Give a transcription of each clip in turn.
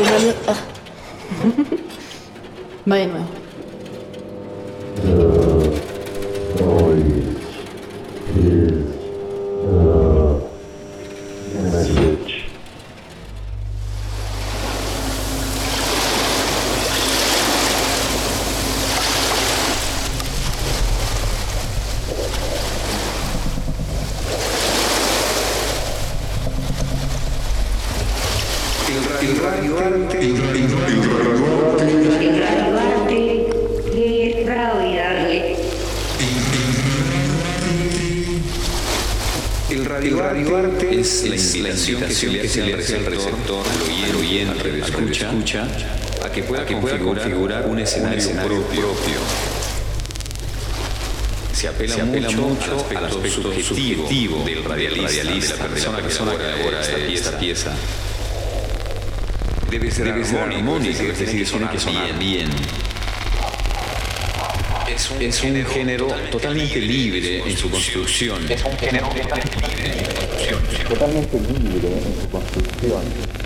una... ah. Va de nuevo. El apela, mucho, al aspecto, subjetivo, del radialista, de la persona, que elabora esta pieza debe ser, debe ser armónica, es decir, tiene que sonar bien. Es un, es un género, género totalmente libre en su construcción. Es un género totalmente libre en su construcción. Totalmente libre en su construcción.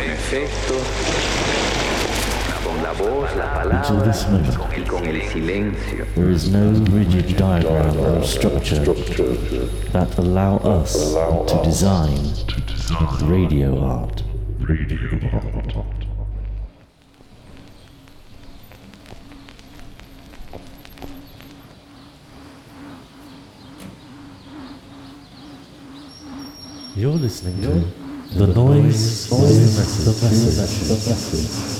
con efecto, con la voz, la palabra y con el silencio. There is no rigid diagram or structure that allow us to design radio art. Radio art. You're listening to do 2 sobre 6.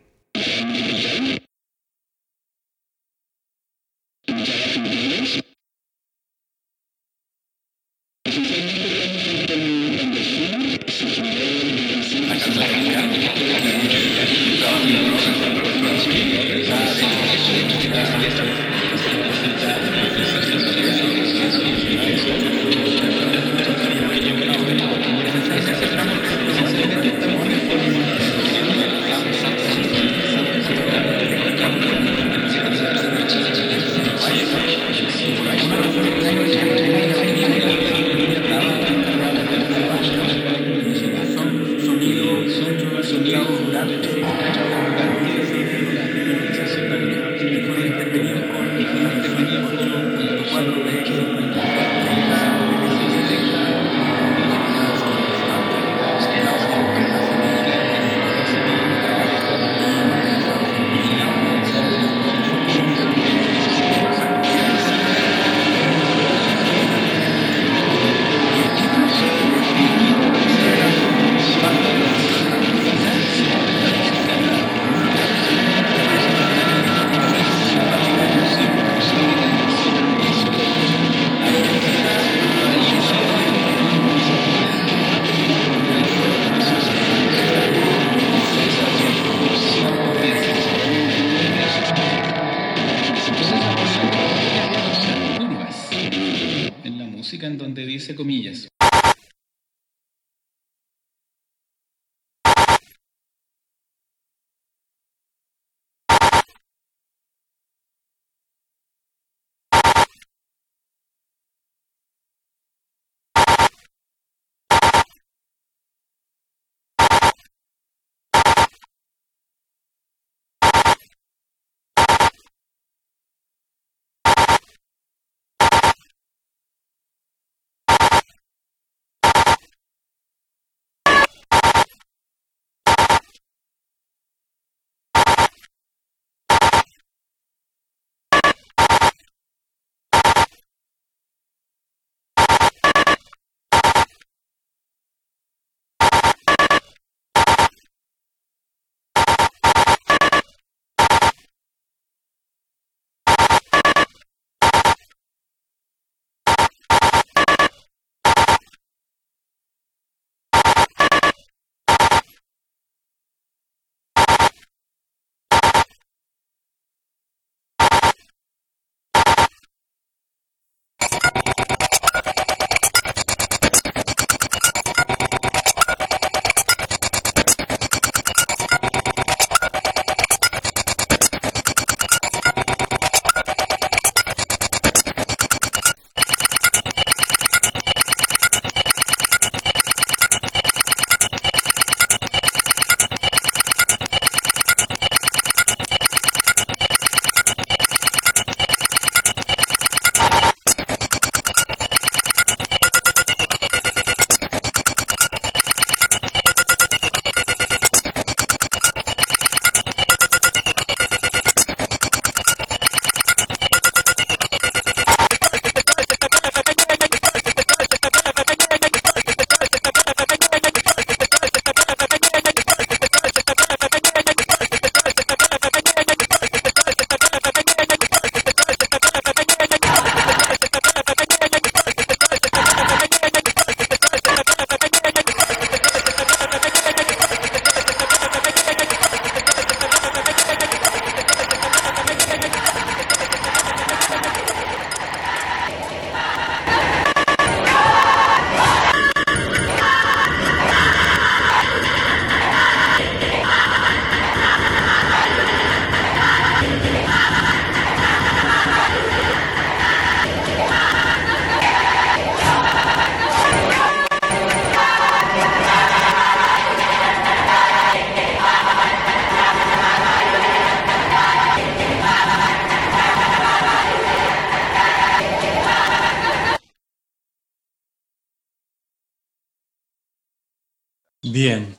Bien.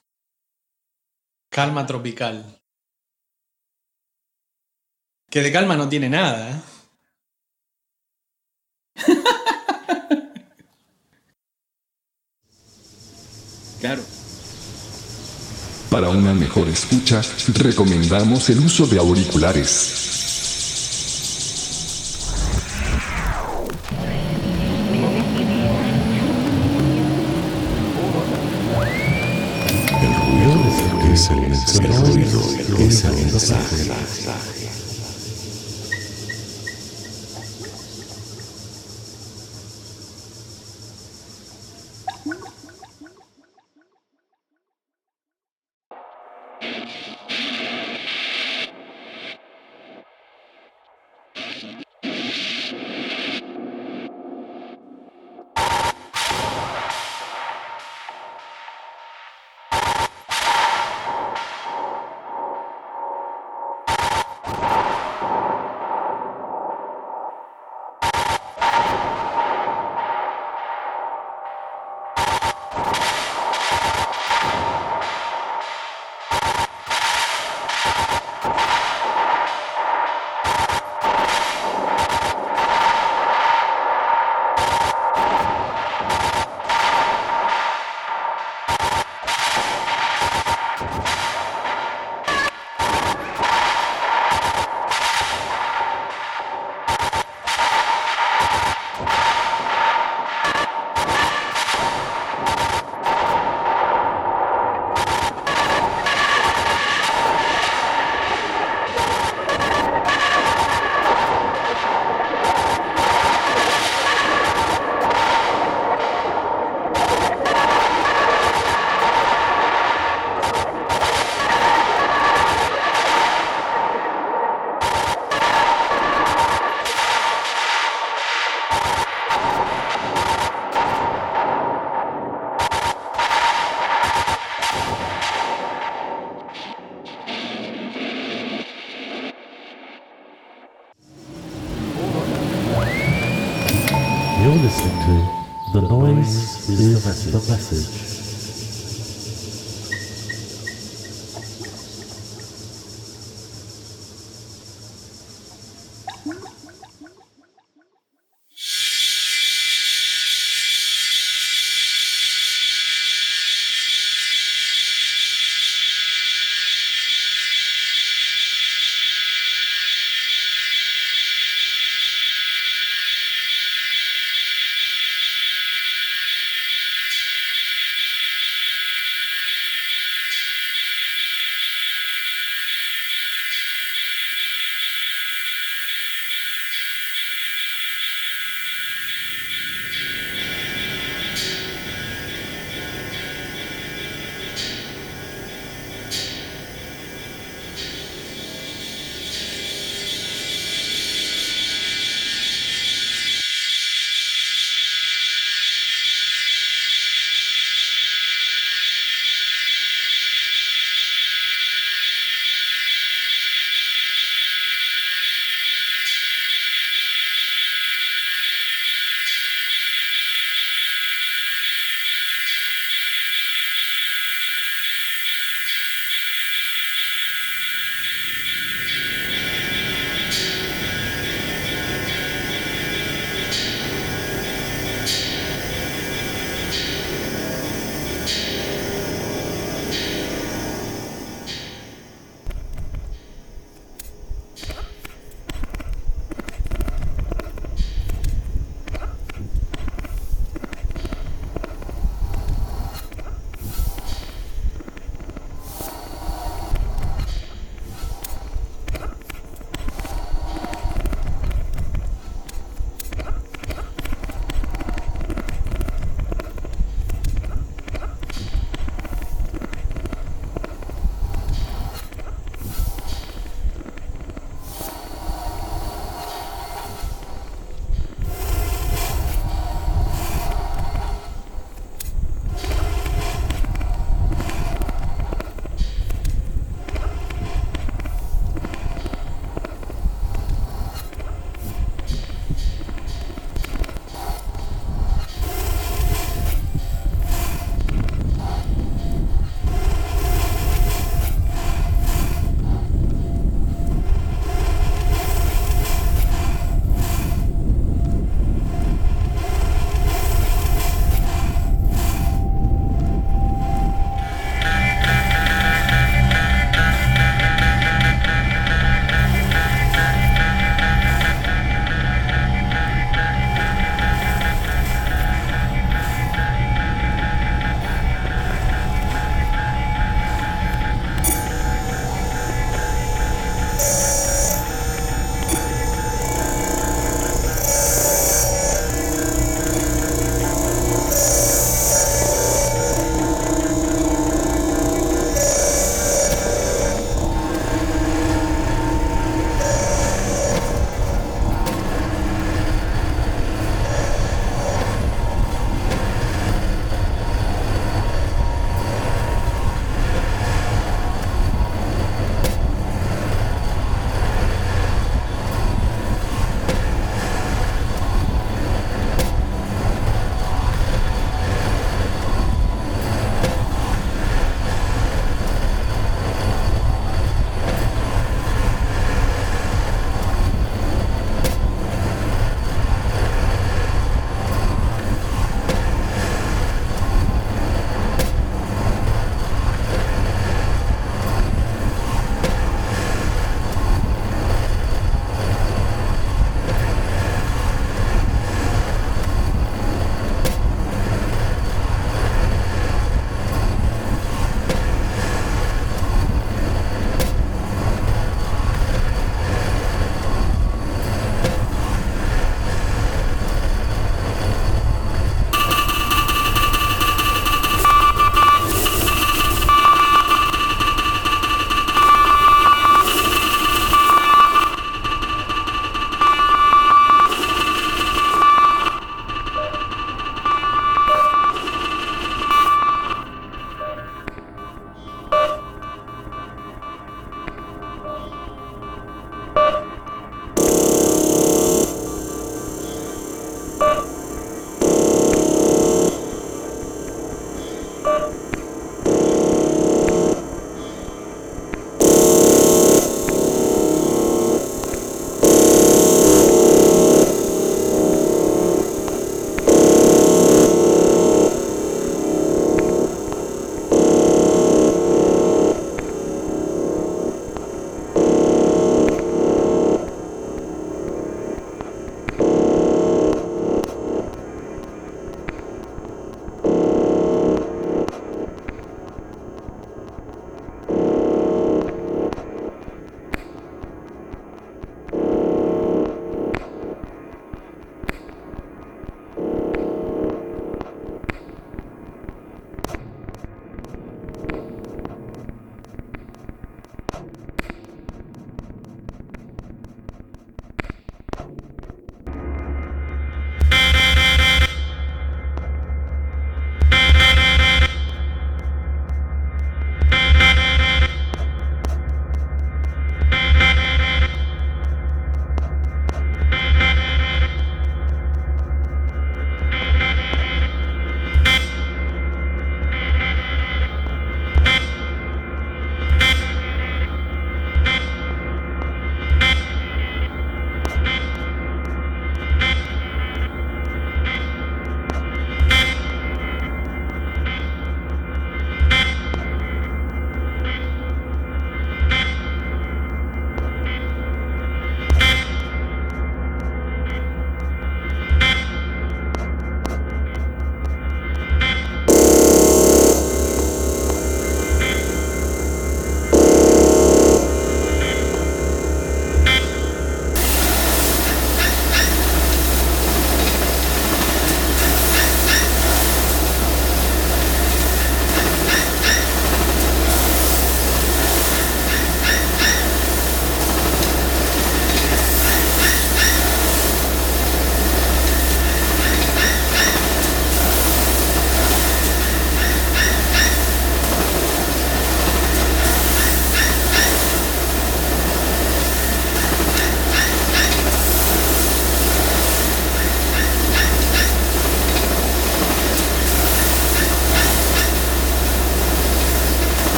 Calma tropical. Que de calma no tiene nada, ¿eh? Claro. Para una mejor escucha, recomendamos el uso de auriculares. Es el mensaje. El es el mensaje.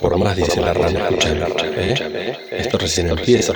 Por más, dice la rana, escúchame, ¿eh? Esto recién empieza.